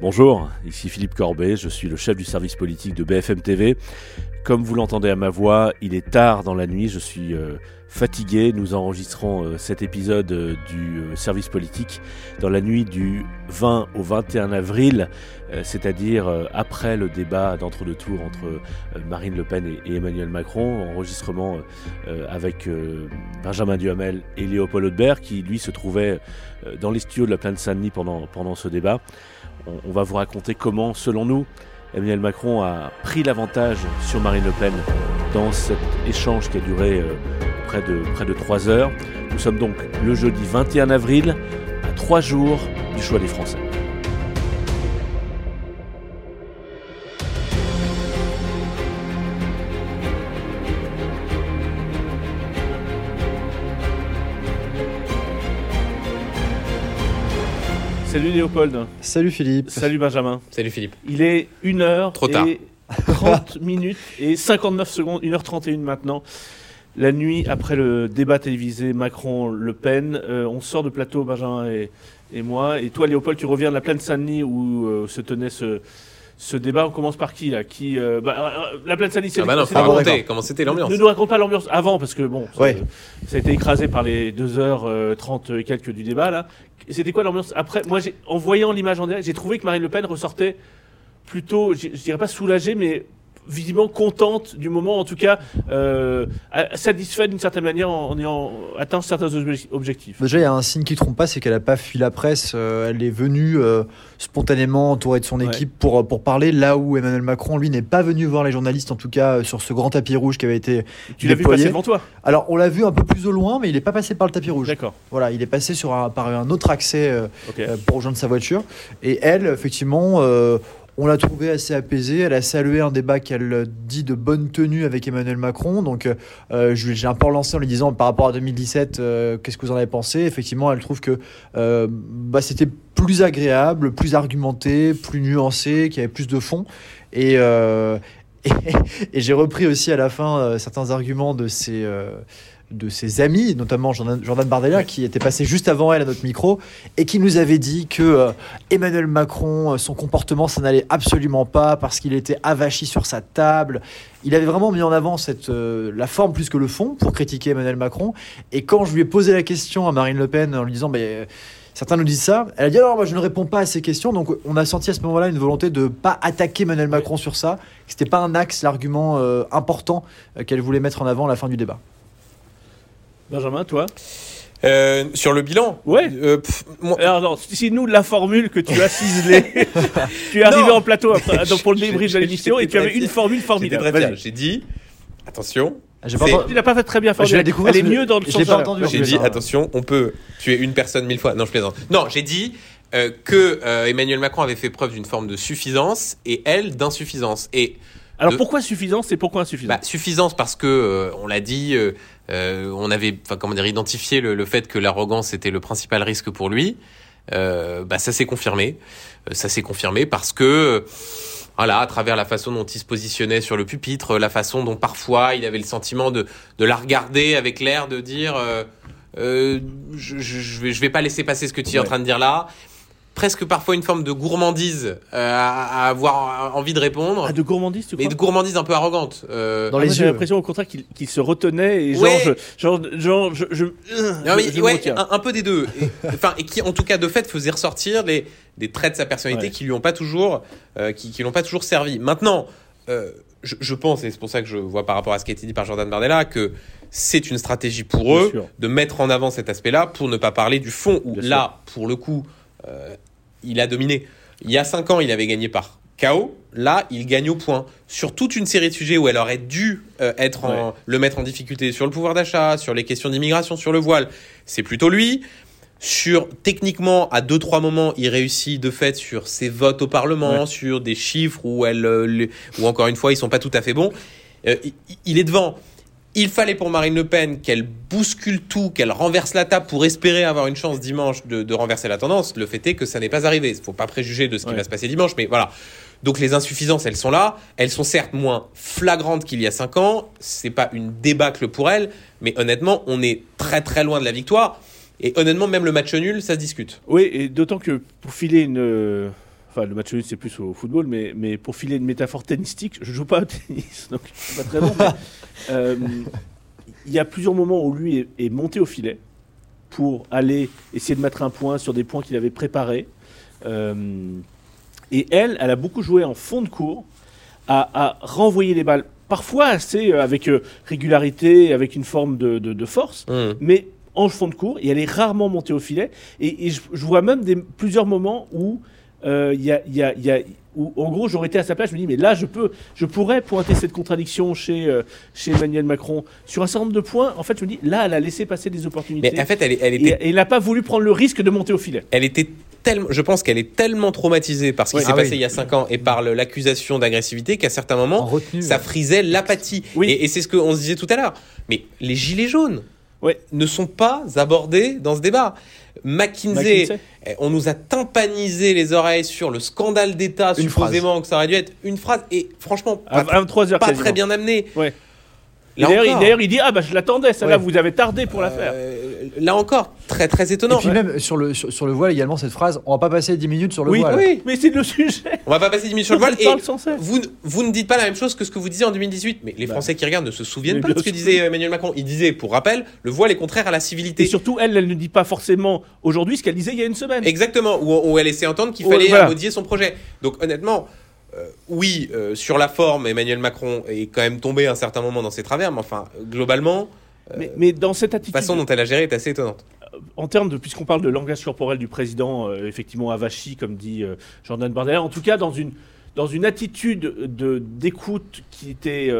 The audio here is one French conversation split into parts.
Bonjour, ici Philippe Corbet, je suis le chef du service politique de BFM TV. Comme vous l'entendez à ma voix, il est tard dans la nuit, je suis euh, fatigué. Nous enregistrons euh, cet épisode euh, du service politique dans la nuit du 20 au 21 avril, c'est-à-dire après le débat d'entre-deux tours entre Marine Le Pen et, Emmanuel Macron. Enregistrement avec Benjamin Duhamel et Léopold Audebert qui lui se trouvait dans les studios de la plaine Saint-Denis pendant, pendant ce débat on, va vous raconter comment, selon nous, Emmanuel Macron a pris l'avantage sur Marine Le Pen dans cet échange qui a duré euh, près, de, près de 3 heures. Nous sommes donc le jeudi 21 avril, à 3 jours du choix des Français. Salut Léopold. Salut Philippe. Salut Benjamin. Salut Philippe. Il est 1h Trop tard. et 30 minutes et 59 secondes, 1h31 maintenant. La nuit après le débat télévisé Macron-Le Pen, euh, on sort de plateau Benjamin et, et, moi. Et toi Léopold, tu reviens de la plaine Saint-Denis où euh, se tenait ce, ce débat. On commence par qui là Qui euh, bah, La plaine c'est ah bah non, faut raconter comment c'était l'ambiance. Ne nous raconte pas l'ambiance avant parce que bon, ça, ça, a été écrasé par les 2h30 et quelques du débat là. C'était quoi l'ambiance Après, moi, en voyant l'image en direct, j'ai trouvé que Marine Le Pen ressortait plutôt, je, dirais pas soulagée, mais visiblement contente du moment, en tout cas euh, satisfaite d'une certaine manière en, ayant atteint certains objectifs. Déjà, il y a un signe qui ne trompe pas, c'est qu'elle n'a pas fui la presse. Euh, elle est venue euh, spontanément entourée de son équipe pour, pour parler, là où Emmanuel Macron, lui, n'est pas venu voir les journalistes, en tout cas sur ce grand tapis rouge qui avait été Tu l'as vu passer devant toi Alors, on l'a vu un peu plus au loin, mais il n'est pas passé par le tapis rouge. D'accord. Voilà, il est passé sur par un autre accès pour rejoindre sa voiture. Et elle, effectivement, on l'a trouvée assez apaisée. Elle a salué un débat qu'elle dit de bonne tenue avec Emmanuel Macron. Donc, euh, j'ai un peu relancé en lui disant par rapport à 2017, euh, qu'est-ce que vous en avez pensé? Effectivement, elle trouve que euh, bah, c'était plus agréable, plus argumenté, plus nuancé, qu'il y avait plus de fond. Et, j'ai repris aussi à la fin certains arguments de ces de ses amis, notamment Jordan Bardella, qui était passé juste avant elle à notre micro, et qui nous avait dit que euh, Emmanuel Macron, euh, son comportement, ça n'allait absolument pas parce qu'il était avachi sur sa table. Il avait vraiment mis en avant cette, euh, la forme plus que le fond pour critiquer Emmanuel Macron. Et quand je lui ai posé la question à Marine Le Pen en lui disant, certains nous disent ça, elle a dit alors moi je ne réponds pas à ces questions. Donc on a senti à ce moment-là une volonté de ne pas attaquer Emmanuel Macron sur ça. Ce n'était pas un axe, l'argument important qu'elle voulait mettre en avant à la fin du débat. Benjamin, toi euh, sur le bilan Ouais. Euh, Alors, non, si nous, la formule que tu as ciselée, tu es arrivé en plateau pour le débrief de l'émission et tu avais une formule formidable. J'ai dit, attention. Ah, pas tu l'as pas fait très bien formulé. Elle est mieux dans le sens. entendu. J'ai dit, attention, on peut tuer une personne mille fois. Non, je plaisante. Non, j'ai dit euh, que Emmanuel Macron avait fait preuve d'une forme de suffisance et elle d'insuffisance. Et alors pourquoi suffisance et pourquoi insuffisance bah, Suffisance parce que euh, on l'a dit, euh, euh, on avait, enfin comment dire, identifié le, fait que l'arrogance était le principal risque pour lui. bah ça s'est confirmé, ça s'est confirmé parce que voilà, à travers la façon dont il se positionnait sur le pupitre, la façon dont parfois il avait le sentiment de, de la regarder avec l'air de dire je, je, vais, je vais pas laisser passer ce que tu es en train de dire là presque parfois une forme de gourmandise euh, à, avoir envie de répondre. Ah, de gourmandise, tu crois Mais de gourmandise un peu arrogante. Euh... Dans les J'ai l'impression au contraire qu'il se retenait et genre, genre, je, je, ouais, un, peu des deux. enfin, et, qui en tout cas de fait faisait ressortir les, des traits de sa personnalité qui lui ont pas toujours, euh, qui, qui l'ont pas toujours servi. Maintenant. Euh, je, je, pense, et c'est pour ça que je vois par rapport à ce qui a été dit par Jordan Bardella, que c'est une stratégie pour eux de mettre en avant cet aspect-là pour ne pas parler du fond, où là, pour le coup, euh, il a dominé. Il y a 5 ans, il avait gagné par KO. Là, il gagne au point. Sur toute une série de sujets où elle aurait dû euh, être le mettre en difficulté, sur le pouvoir d'achat, sur les questions d'immigration, sur le voile, c'est plutôt lui. Sur techniquement, à deux trois moments, il réussit de fait sur ses votes au Parlement, sur des chiffres où elle, euh, où encore une fois, ils sont pas tout à fait bons. Euh, il est devant. Il fallait pour Marine Le Pen qu'elle bouscule tout, qu'elle renverse la table pour espérer avoir une chance dimanche de, renverser la tendance. Le fait est que ça n'est pas arrivé. Il ne faut pas préjuger de ce qui va se passer dimanche, mais voilà. Donc les insuffisances, elles sont là. Elles sont certes moins flagrantes qu'il y a cinq ans. C'est pas une débâcle pour elles, mais honnêtement, on est très très loin de la victoire. Et honnêtement, même le match nul, ça se discute. Oui, et d'autant que pour filer une enfin le match nul c'est plus au football, mais, mais pour filer une métaphore tennistique, je joue pas au tennis, donc je suis pas très bon. Euh, il y a plusieurs moments où lui est, monté au filet pour aller essayer de mettre un point sur des points qu'il avait préparés. Euh, et elle, elle a beaucoup joué en fond de cours, à, à renvoyer les balles, parfois assez avec régularité, avec une forme de, de, force, mmh. mais en fond de cours et elle est rarement montée au filet. Et, je, vois même des, plusieurs moments où euh, il y, a, y, a, y a où, en gros, j'aurais été à sa place, je me dis, mais là, je peux, je pourrais pointer cette contradiction chez, euh, chez Emmanuel Macron sur un certain nombre de points. En fait, je me dis, là, elle a laissé passer des opportunités. Mais en fait, elle, elle était... Et, n'a pas voulu prendre le risque de monter au filet. Elle était tellement, je pense qu'elle est tellement traumatisée par ce qui s'est ah passé il y a 5 ans et par l'accusation d'agressivité qu'à certains moments, ça frisait l'apathie. Oui. Et, et c'est ce qu'on se disait tout à l'heure. Mais les gilets jaunes, ouais. ne sont pas abordés dans ce débat. McKinsey, eh, on nous a tympanisé les oreilles sur le scandale d'État, supposément que ça aurait dû être une phrase, et franchement, pas, pas très bien amené. Ouais. D'ailleurs, il dit Ah, bah je l'attendais, celle-là, vous avez tardé pour la faire. Euh, là encore, très très étonnant. Et puis même sur le, sur, le voile, également cette phrase On va pas passer 10 minutes sur le voile. Oui, mais c'est le sujet. On va pas passer 10 minutes sur le voile. et vous, vous ne dites pas la même chose que ce que vous disiez en 2018. Mais les bah. Français qui regardent ne se souviennent pas de ce que disait Emmanuel Macron. Il disait, pour rappel, le voile est contraire à la civilité. Et surtout, elle, elle ne dit pas forcément aujourd'hui ce qu'elle disait il y a une semaine. Exactement, où, où elle laissait entendre qu'il fallait modifier son projet. Donc honnêtement. Euh, oui, euh, sur la forme, Emmanuel Macron est quand même tombé à un certain moment dans ses travers, mais enfin, globalement, euh, mais, dans cette attitude, la façon dont elle a géré est assez étonnante. En termes de, puisqu'on parle de langage corporel du président, effectivement avachi, comme dit Jordan Bardella, en tout cas dans une, dans une attitude de, d'écoute qui était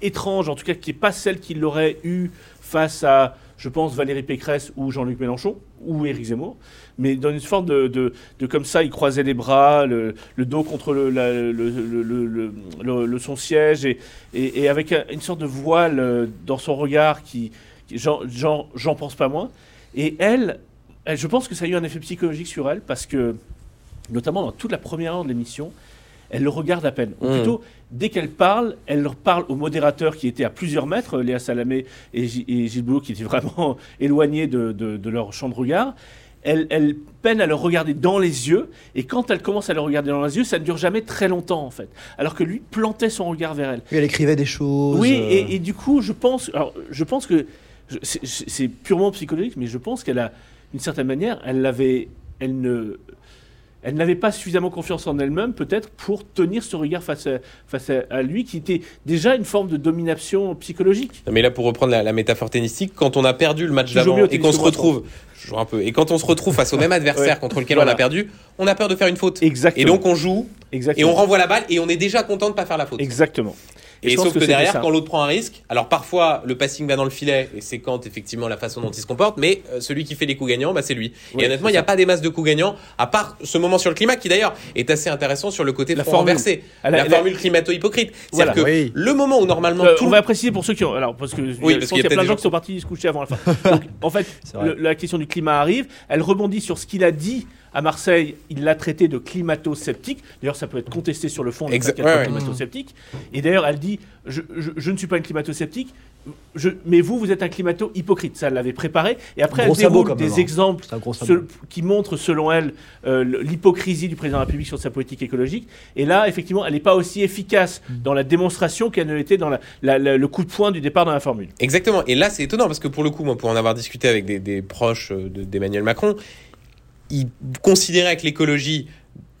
étrange, en tout cas qui n'est pas celle qu'il aurait eue face à je pense, Valérie Pécresse ou Jean-Luc Mélenchon ou Éric Zemmour. Mais dans une forme de, de, comme ça, il croisait les bras, le, dos contre le, son siège et, avec une sorte de voile euh, dans son regard qui, j'en pense pas moins. Et elle, elle, je pense que ça a eu un effet psychologique sur elle parce que, notamment dans toute la première heure de l'émission, elle le regarde à peine. Ou hmm. plutôt, dès qu'elle parle, elle leur parle au modérateur qui était à plusieurs mètres, Léa Salamé et, Gilles Boulot, qui étaient vraiment éloignés de, leur champ de regard. Elle, elle, peine à le regarder dans les yeux, et quand elle commence à le regarder dans les yeux, ça ne dure jamais très longtemps en fait. Alors que lui plantait son regard vers elle. Et elle écrivait des choses. Oui, et, et, du coup, je pense, alors, je pense que c'est purement psychologique, mais je pense qu'elle a, d'une certaine manière, elle l'avait, elle ne, elle n'avait pas suffisamment confiance en elle-même, peut-être, pour tenir ce regard face à, face à, lui, qui était déjà une forme de domination psychologique. mais là, pour reprendre la, métaphore tennistique, quand on a perdu le match d'avant et qu'on se retrouve, un peu, et quand on se retrouve face au même adversaire contre lequel on a perdu, on a peur de faire une faute. Exactement. Et donc on joue, et on renvoie la balle, et on est déjà content de pas faire la faute. Exactement. Et, sauf que, derrière, quand l'autre prend un risque, alors parfois le passing va dans le filet et c'est quand effectivement la façon dont il se comporte, mais euh, celui qui fait les coups gagnants, bah, c'est lui. et honnêtement, il n'y a pas des masses de coups gagnants, à part ce moment sur le climat qui d'ailleurs est assez intéressant sur le côté la formule. renversé. La, formule climato-hypocrite. C'est-à-dire que le moment où normalement. Euh, on va préciser pour ceux qui ont. Alors, parce que oui, parce qu'il y a, plein de gens qui sont partis se coucher avant la fin. Donc, en fait, la question du climat arrive, elle rebondit sur ce qu'il a dit à Marseille, il l'a traité de climato-sceptique. D'ailleurs, ça peut être contesté sur le fond, exact, climato-sceptique. Et d'ailleurs, elle dit je, ne suis pas une climato-sceptique, mais vous, vous êtes un climato-hypocrite. Ça, elle l'avait préparé. Et après, elle déroule des hein. exemples qui montrent, selon elle, euh, l'hypocrisie du président de la République sur sa politique écologique. Et là, effectivement, elle n'est pas aussi efficace mm. dans la démonstration qu'elle ne l'était dans le coup de poing du départ dans la formule. Exactement. Et là, c'est étonnant parce que pour le coup, moi, pour en avoir discuté avec des, des proches d'Emmanuel Macron, il considérait que l'écologie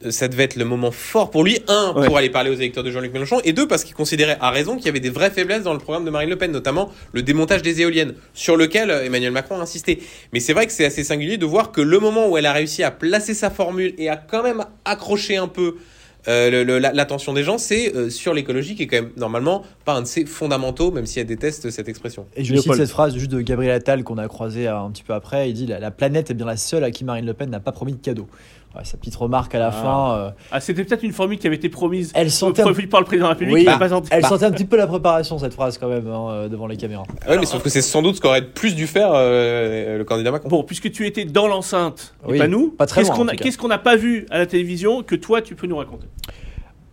euh, ça devait être le moment fort pour lui. Un, pour aller parler aux électeurs de Jean-Luc Mélenchon, et deux, parce qu'il considérait à raison qu'il y avait des vraies faiblesses dans le programme de Marine Le Pen, notamment le démontage des éoliennes, sur lequel euh, Emmanuel Macron a insisté. Mais c'est vrai que c'est assez singulier de voir que le moment où elle a réussi à placer sa formule et à quand même accrocher un peu euh, l'attention des gens, c'est euh, sur l'écologie qui est quand même normalement pas un de ses fondamentaux, même si elle déteste cette expression. Et je cite cette phrase juste de Gabriel Attal qu'on a croisé un petit peu après. Il dit la, la planète est bien la seule à qui Marine Le Pen n'a pas promis de cadeau sa petite remarque à la ah. fin. Euh. Ah, c'était peut-être une formule qui avait été promise elle sentait un... par le président de la République. elle bah. sentait un petit peu la préparation, cette phrase, quand même, hein, euh, devant les caméras. Ah oui, mais sauf que c'est sans doute ce qu'aurait plus dû faire euh, le candidat Macron. Bon, puisque tu étais dans l'enceinte, et pas nous, qu'est-ce qu'on n'a pas vu à la télévision que toi, tu peux nous raconter?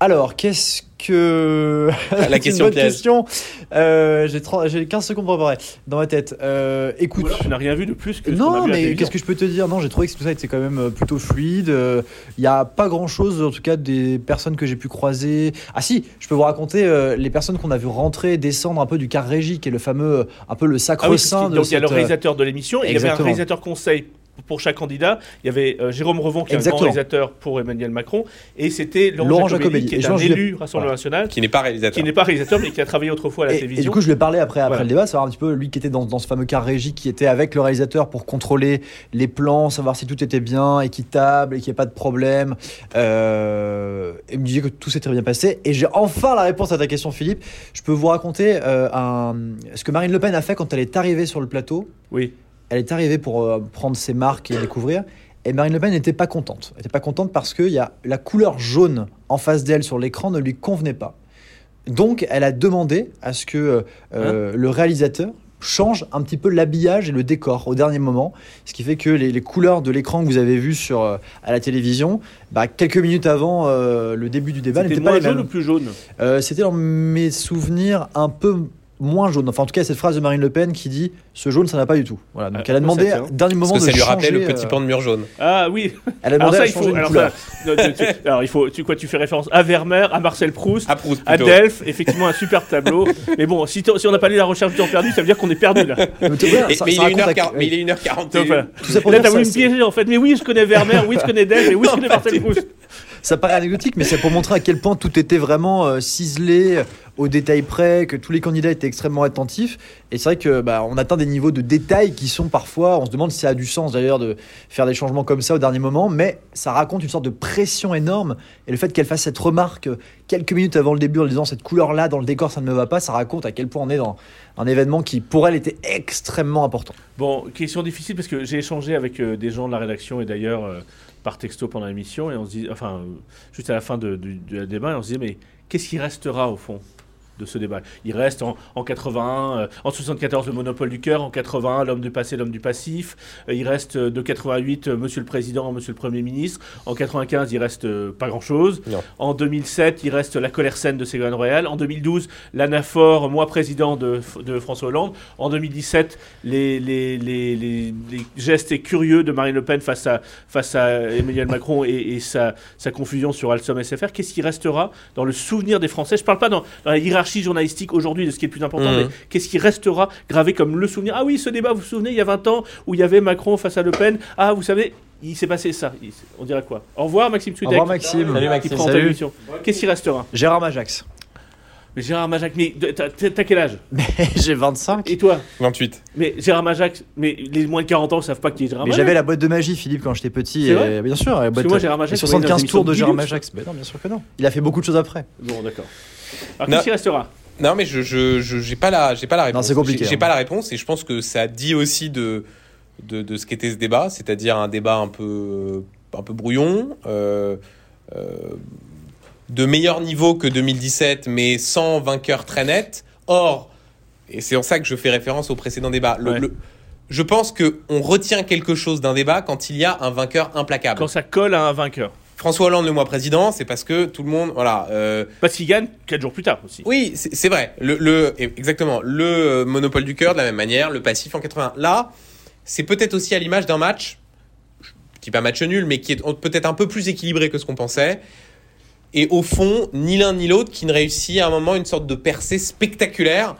Alors, qu'est-ce que. La question une bonne question. Euh, j'ai 15 secondes pour préparer dans ma tête. Euh, écoute. tu n'as rien vu de plus que. Non, mais qu'est-ce que je peux te dire? Non, j'ai trouvé que tout ça était quand même euh, plutôt fluide. Il n'y a pas grand chose, en tout cas, des personnes que j'ai pu croiser. Ah, si, je peux vous raconter les personnes qu'on a vu rentrer, descendre un peu du car régie, qui est le fameux, un peu le sacro-saint ah oui, Donc, il y a le réalisateur de l'émission et il y avait un réalisateur conseil pour chaque candidat. Il y avait euh, Jérôme Revon qui est un grand réalisateur pour Emmanuel Macron et c'était Laurent, Jacobelli, qui est un élu Rassemblement National. Qui n'est pas réalisateur. Qui n'est pas réalisateur mais qui a travaillé autrefois à la télévision. Et du coup, je lui ai parlé après, après le débat, savoir un petit peu lui qui était dans, dans, ce fameux car régie, qui était avec le réalisateur pour contrôler les plans, savoir si tout était bien, équitable et qu'il n'y ait pas de problème. Euh, et me disait que tout s'était bien passé. Et j'ai enfin la réponse à ta question, Philippe. Je peux vous raconter euh, un... ce que Marine Le Pen a fait quand elle est arrivée sur le plateau. Oui elle est arrivée pour euh, prendre ses marques et découvrir. Et Marine Le Pen n'était pas contente. Elle n'était pas contente parce que y a, la couleur jaune en face d'elle sur l'écran ne lui convenait pas. Donc, elle a demandé à ce que euh, euh, hein? le réalisateur change un petit peu l'habillage et le décor au dernier moment, ce qui fait que les, couleurs de l'écran que vous avez vu sur à la télévision, bah, quelques minutes avant le début du débat, n'était pas les jaune ou plus jaune? C'était dans mes souvenirs un peu moins jaune. Enfin, en tout cas, cette phrase de Marine Le Pen qui dit ce jaune, ça n'a pas du tout. Voilà. Donc, elle a demandé dernier moment Parce que ça lui rappelait le petit pan de mur jaune. Ah oui. Elle a demandé alors, ça, à il faut, alors, alors, il faut, tu quoi, tu fais référence à Vermeer, à Marcel Proust, à, Proust, à Delphes, effectivement un super tableau. mais bon, si, si on n'a pas lu la recherche du temps perdu, ça veut dire qu'on est perdu là. mais, il est 1h40. Tout ça pour là, t'as voulu me piéger en fait. Mais oui, je connais Vermeer, oui, je connais Delphes, et oui, je connais Marcel Proust ça paraît anecdotique, mais c'est pour montrer à quel point tout était vraiment euh, ciselé, au détail près, que tous les candidats étaient extrêmement attentifs. Et c'est vrai que bah, on atteint des niveaux de détail qui sont parfois, on se demande si ça a du sens d'ailleurs de faire des changements comme ça au dernier moment, mais ça raconte une sorte de pression énorme. Et le fait qu'elle fasse cette remarque quelques minutes avant le début en disant cette couleur-là dans le décor, ça ne me va pas, ça raconte à quel point on est dans un événement qui pour elle était extrêmement important. Bon, question difficile parce que j'ai échangé avec euh, des gens de la rédaction et d'ailleurs euh, par texto pendant l'émission et on se dit, enfin, juste à la fin du, débat, on se disait, mais qu'est-ce qui restera au fond? De ce débat. Il reste en, en 81, euh, en 74 le monopole du cœur, en 81 l'homme du passé, l'homme du passif. Euh, il reste euh, de 88 Monsieur le Président, Monsieur le Premier ministre. En 95 il reste pas grand chose. En 2007 il reste la colère saine de Ségolène Royal. En 2012 l'anaphore, moi président de, de, François Hollande. En 2017 les, les, les, les, gestes curieux de Marine Le Pen face à, face à Emmanuel Macron et, sa, sa, confusion sur Alstom SFR. Qu'est-ce qui restera dans le souvenir des Français? Je ne parle pas dans, dans la hiérarchie journalistique aujourd'hui de ce qui est le plus important, mais mmh. qu'est-ce qui restera gravé comme le souvenir? Ah oui, ce débat, vous vous souvenez, il y a 20 ans, où il y avait Macron face à Le Pen. Ah, vous savez, il s'est passé ça. On dirait quoi? Au revoir, Maxime Tudek. Au revoir, Maxime. Salut, Maxime. Qu'est-ce qui restera? Gérard Majax. Mais Gérard Majax, mais t'as quel âge? J'ai 25. Et toi? 28. Mais Gérard Majax, mais les moins de 40 ans ne savent pas qui est Gérard Majax. Mais j'avais la boîte de magie, Philippe, quand j'étais petit. Et... Bien sûr, la boîte moi, Gérard Majax, 75 tours de Gérard Majax. Mais non, bien sûr que non. Il a fait beaucoup de choses après. Bon, d'accord. Alors, qu'est-ce qui restera? Non, mais je je pas la j'ai pas la réponse. c'est compliqué. J'ai pas la réponse et je pense que ça dit aussi de de, de ce qu'était ce débat, c'est-à-dire un débat un peu un peu brouillon. Euh, euh, de meilleur niveau que 2017, mais sans vainqueur très net. Or, et c'est en ça que je fais référence au précédent débat, le, je pense qu'on retient quelque chose d'un débat quand il y a un vainqueur implacable. Quand ça colle à un vainqueur. François Hollande le mois président, c'est parce que tout le monde, voilà. Euh, parce qu'il gagne quatre jours plus tard aussi. Oui, c'est vrai. Le, exactement. Le euh, monopole du cœur de la même manière, le passif en 80. Là, c'est peut-être aussi à l'image d'un match, qui pas match nul, mais qui est peut-être un peu plus équilibré que ce qu'on pensait. Et au fond, ni l'un ni l'autre qui ne réussit à un moment une sorte de percée spectaculaire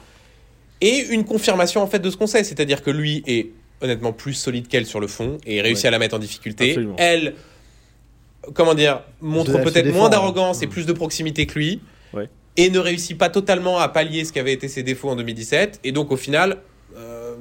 et une confirmation en fait de ce qu'on sait, c'est-à-dire que lui est honnêtement plus solide qu'elle sur le fond et réussit à la mettre en difficulté. Elle comment dire, montre peut-être moins d'arrogance et plus de proximité que lui. Et ne réussit pas totalement à pallier ce qui avait été ses défauts en 2017. Et donc, au final, euh,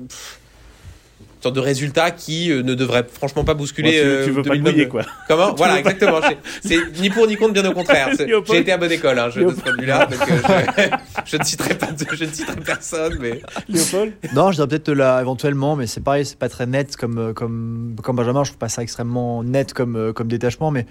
sorte de résultat qui euh, ne devrait franchement pas bousculer. tu, euh, veux pas mouiller, quoi. Comment Voilà, exactement. C'est ni pour ni contre, bien au contraire. J'ai été à bonne école, hein, je, de ce point de vue-là. Euh, je, ne citerai pas, je ne citerai personne, mais. Léopold Non, je dirais peut-être là éventuellement, mais c'est pareil, c'est pas très net comme comme comme Benjamin. Je trouve pas ça extrêmement net comme comme détachement, mais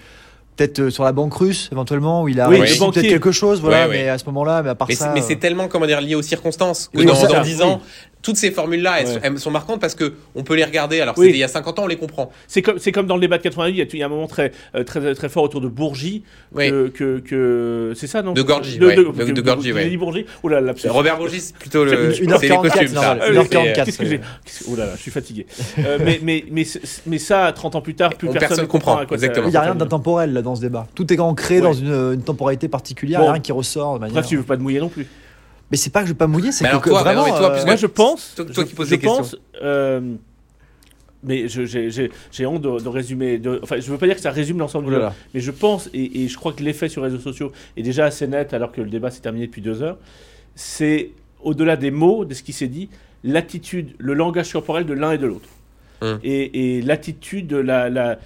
peut-être sur la banque russe éventuellement où il a oui, peut-être quelque chose voilà mais à ce moment-là mais à part ça mais c'est tellement comment dire lié aux circonstances que dans, dans 10 ans toutes ces formules-là, elles, sont marquantes parce que on peut les regarder. Alors, il y a 50 ans, on les comprend. C'est comme, c'est comme dans le débat de 88, il y a, un moment très, euh, très, très fort autour de Bourgie. Que, que, c'est ça, non? De Gorgie. De, de, de, de Gorgie, ouais. Bourgie. Oh là, là, Robert Bourgie, c'est plutôt le. C'est les costumes, ça. 1h44. Qu'est-ce que j'ai? Oh là là, je suis fatigué. Euh, mais, mais, mais, mais ça, 30 ans plus tard, plus personne ne comprend. Exactement. Il n'y a rien d'intemporel dans ce débat. Tout est ancré dans une temporalité particulière, rien qui ressort de manière. Bref, tu veux pas te mouiller non plus. Mais c'est pas que je vais pas mouiller, c'est que, vraiment. Euh, moi, je pense. Toi, qui poses des questions. Euh, mais j'ai honte de, résumer. De, enfin, je veux pas dire que ça résume l'ensemble du débat, mais je pense, et, je crois que l'effet sur les réseaux sociaux est déjà assez net alors que le débat s'est terminé depuis deux heures. C'est au-delà des mots, de ce qui s'est dit, l'attitude, le langage corporel de l'un et de l'autre. Hum. Et, l'attitude, la,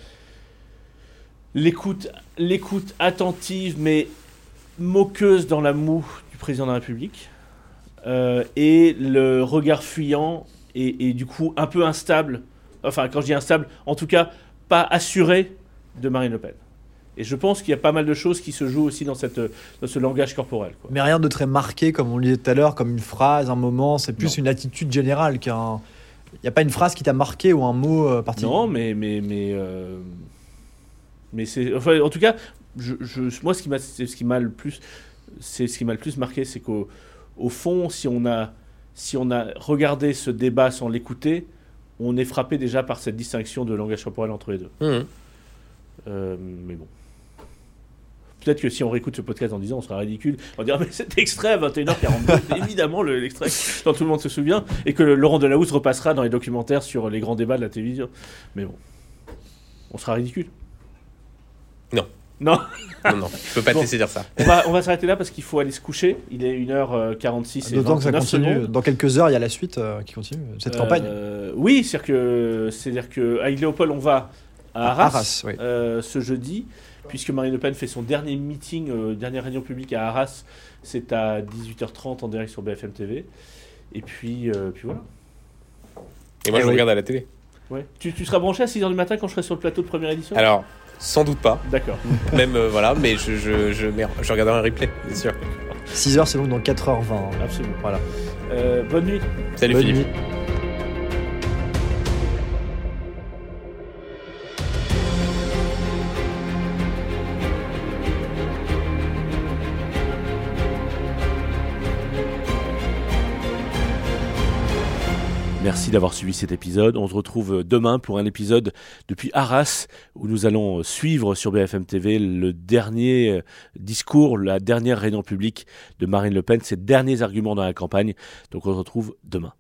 l'écoute, l'écoute attentive mais moqueuse dans la moue du président de la République. Euh, et le regard fuyant et, du coup un peu instable, enfin quand je dis instable, en tout cas pas assuré de Marine Le Pen. Et je pense qu'il y a pas mal de choses qui se jouent aussi dans, cette, dans ce langage corporel. Mais rien de très marqué, comme on le disait tout à l'heure, comme une phrase, un moment, c'est plus une attitude générale qu'un... Il n'y a pas une phrase qui t'a marqué ou un mot euh, particulier? Non, mais... mais, mais, euh, mais c'est... Enfin, en tout cas, je, moi, ce qui m'a, ce qui m'a le plus... C'est ce qui m'a le plus marqué, c'est qu'au au fond, si on a, si on a regardé ce débat sans l'écouter, on est frappé déjà par cette distinction de langage corporel entre les deux. Mmh. Euh, mais bon. Peut-être que si on réécoute ce podcast en disant on sera ridicule, on va dire mais cet extrait à 21h42, évidemment l'extrait dont tout le monde se souvient, et que Laurent Delahousse repassera dans les documentaires sur les grands débats de la télévision. Mais bon, on sera ridicule. Non. Non. non, non, je peux pas te laisser dire ça. On va, on va s'arrêter là parce qu'il faut aller se coucher. Il est 1h46 et D'autant que ça continue. Dans quelques heures, il y a la suite euh, qui continue, cette campagne. Euh, oui, c'est-à-dire que, c'est-à-dire que à Léopold, on va à Arras, euh, ce jeudi, puisque Marine Le Pen fait son dernier meeting, dernière réunion publique à Arras. C'est à 18h30 en direct sur BFM TV. Et puis, puis voilà. Et moi, je regarde à la télé. Ouais. Tu, tu seras branché à 6h du matin quand je serai sur le plateau de première édition? Alors, sans doute pas. D'accord. Même, euh, voilà, mais je, je, je, je regarderai un replay, bien sûr. 6 h c'est donc dans 4h20. Absolument. Voilà. Euh, bonne nuit. Salut Philippe. Merci d'avoir suivi cet épisode. On se retrouve demain pour un épisode depuis Arras où nous allons suivre sur BFM TV le dernier discours, la dernière réunion publique de Marine Le Pen, ses derniers arguments dans la campagne. Donc on se retrouve demain.